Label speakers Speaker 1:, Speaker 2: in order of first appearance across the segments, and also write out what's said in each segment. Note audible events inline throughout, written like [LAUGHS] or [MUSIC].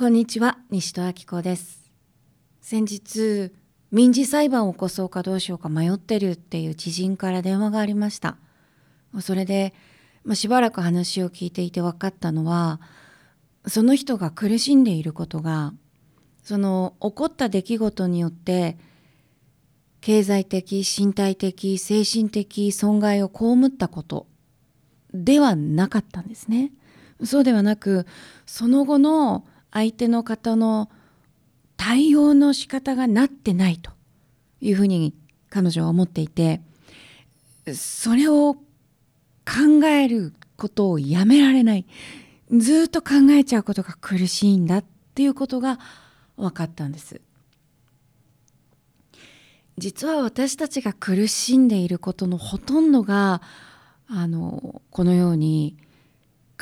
Speaker 1: こんにちは西戸明子です先日民事裁判を起こそうかどうしようか迷ってるっていう知人から電話がありましたそれで、まあ、しばらく話を聞いていて分かったのはその人が苦しんでいることがその起こった出来事によって経済的身体的精神的損害を被ったことではなかったんですね。そうではなくその後の相手の方の対応の仕方がなってないというふうに彼女は思っていてそれを考えることをやめられない。ずっと考えちゃうことが苦しいんだっていうことが分かったんです。実は私たちが苦しんでいることのほとんどがあのこのように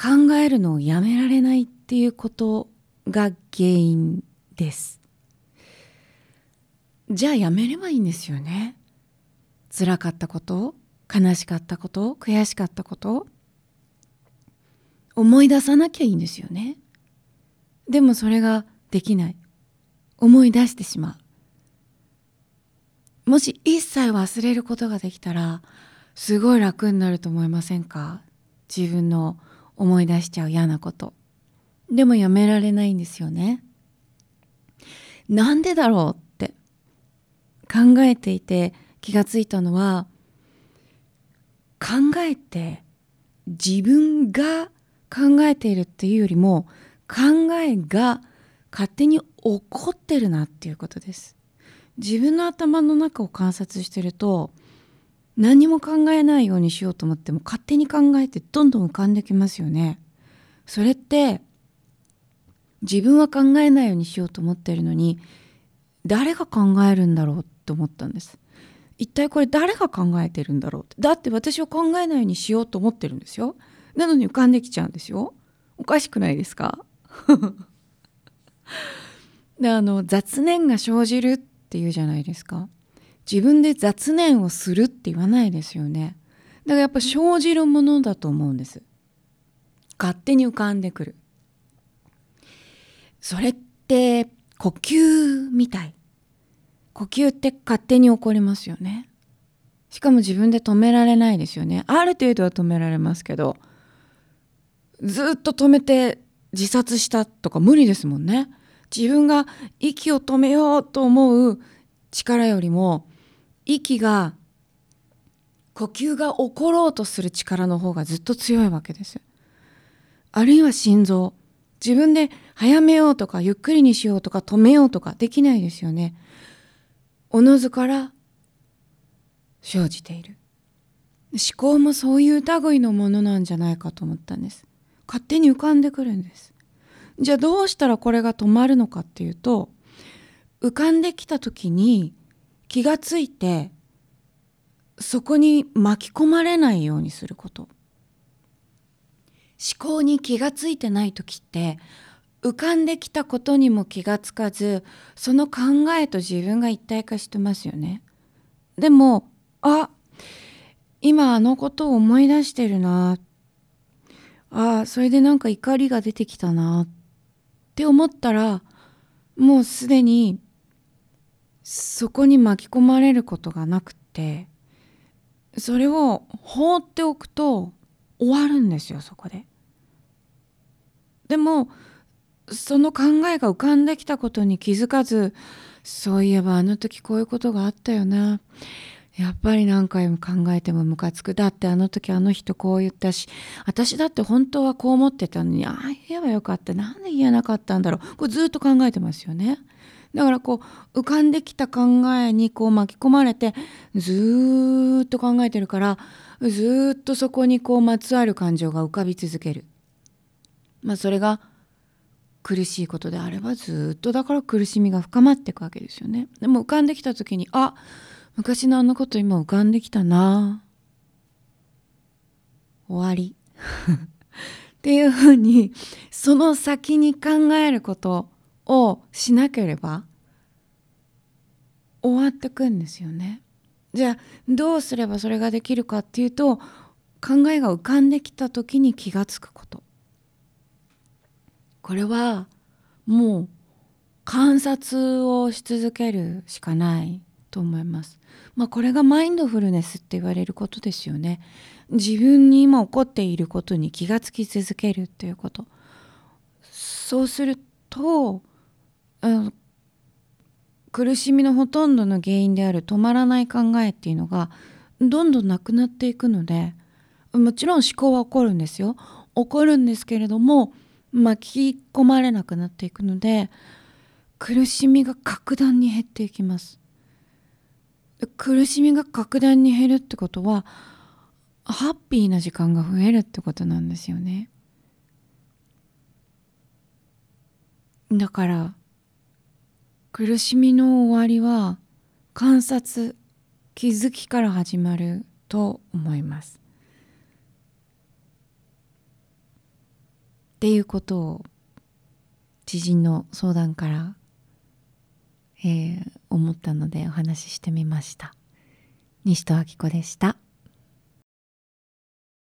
Speaker 1: 考えるのをやめられないっていうことが原因です。じゃあやめればいいんですよね。辛かったこと悲しかったこと悔しかったこと。思い出さなきゃいいんですよね。でもそれができない。思い出してしまう。もし一切忘れることができたらすごい楽になると思いませんか？自分の思い出しちゃう嫌なこと。でもやめられないんですよねなんでだろうって考えていて気がついたのは考えて自分が考えているっていうよりも考えが勝手に起こってるなっていうことです自分の頭の中を観察してると何も考えないようにしようと思っても勝手に考えてどんどん浮かんできますよね。それって自分は考えないようにしようと思ってるのに誰が考えるんだろうって思ったんです。一体これ誰が考えてるんだろうってだって私は考えないようにしようと思ってるんですよ。なのに浮かんできちゃうんですよ。おかしくないですか？[LAUGHS] であの雑念が生じるっていうじゃないですか。自分で雑念をするって言わないですよね。だからやっぱ生じるものだと思うんです。勝手に浮かんでくる。それって呼吸みたい。呼吸って勝手に起こりますよね。しかも自分で止められないですよね。ある程度は止められますけど、ずっと止めて自殺したとか無理ですもんね。自分が息を止めようと思う力よりも息が呼吸が起ころうとする力の方がずっと強いわけです。あるいは心臓。自分で早めようとかゆっくりにしようとか止めようとかできないですよね。おのずから生じている。思考もそういう類のものなんじゃないかと思ったんです。勝手に浮かんでくるんです。じゃあどうしたらこれが止まるのかっていうと浮かんできた時に気がついてそこに巻き込まれないようにすること思考に気がついてない時って浮かんできたことにも気がつかずその考えと自分が一体化してますよね。でもあ今あのことを思い出してるな。あそれでなんか怒りが出てきたなって思ったらもうすでにそこに巻き込まれることがなくてそれを放っておくと終わるんですよそこで。でもその考えが浮かんできたことに気づかずそういえばあの時こういうことがあったよなやっぱり何回も考えてもムカつくだってあの時あの人こう言ったし私だって本当はこう思ってたのにああ言えばよかったなんで言えなかったんだろうこれずっと考えてますよね。だからこう浮かんできた考えにこう巻き込まれてずっと考えてるからずっとそこにこうまつわる感情が浮かび続ける。まあそれが苦しいことであればずっとだから苦しみが深まっていくわけですよね。でも浮かんできた時にあ昔のあのこと今浮かんできたな終わり [LAUGHS] っていうふうにその先に考えることをしなければ終わってくんですよね。じゃあどうすればそれができるかっていうと考えが浮かんできた時に気がつくことこれはもう観察をし続けるしかないと思います。まあこれがマインドフルネスって言われることですよね。自分に今起こっていることに気がつき続けるっていうこと。そうすると、うん、苦しみのほとんどの原因である止まらない考えっていうのがどんどんなくなっていくのでもちろん思考は起こるんですよ。起こるんですけれども巻き込まれなくなっていくので苦しみが格段に減っていきます。苦しみが格段に減るってことはハッピーな時間が増えるってことなんですよね。だから苦しみの終わりは観察気づきから始まると思います。っていうことを知人の相談からえー、思ったのでお話ししてみました。西戸明子でした。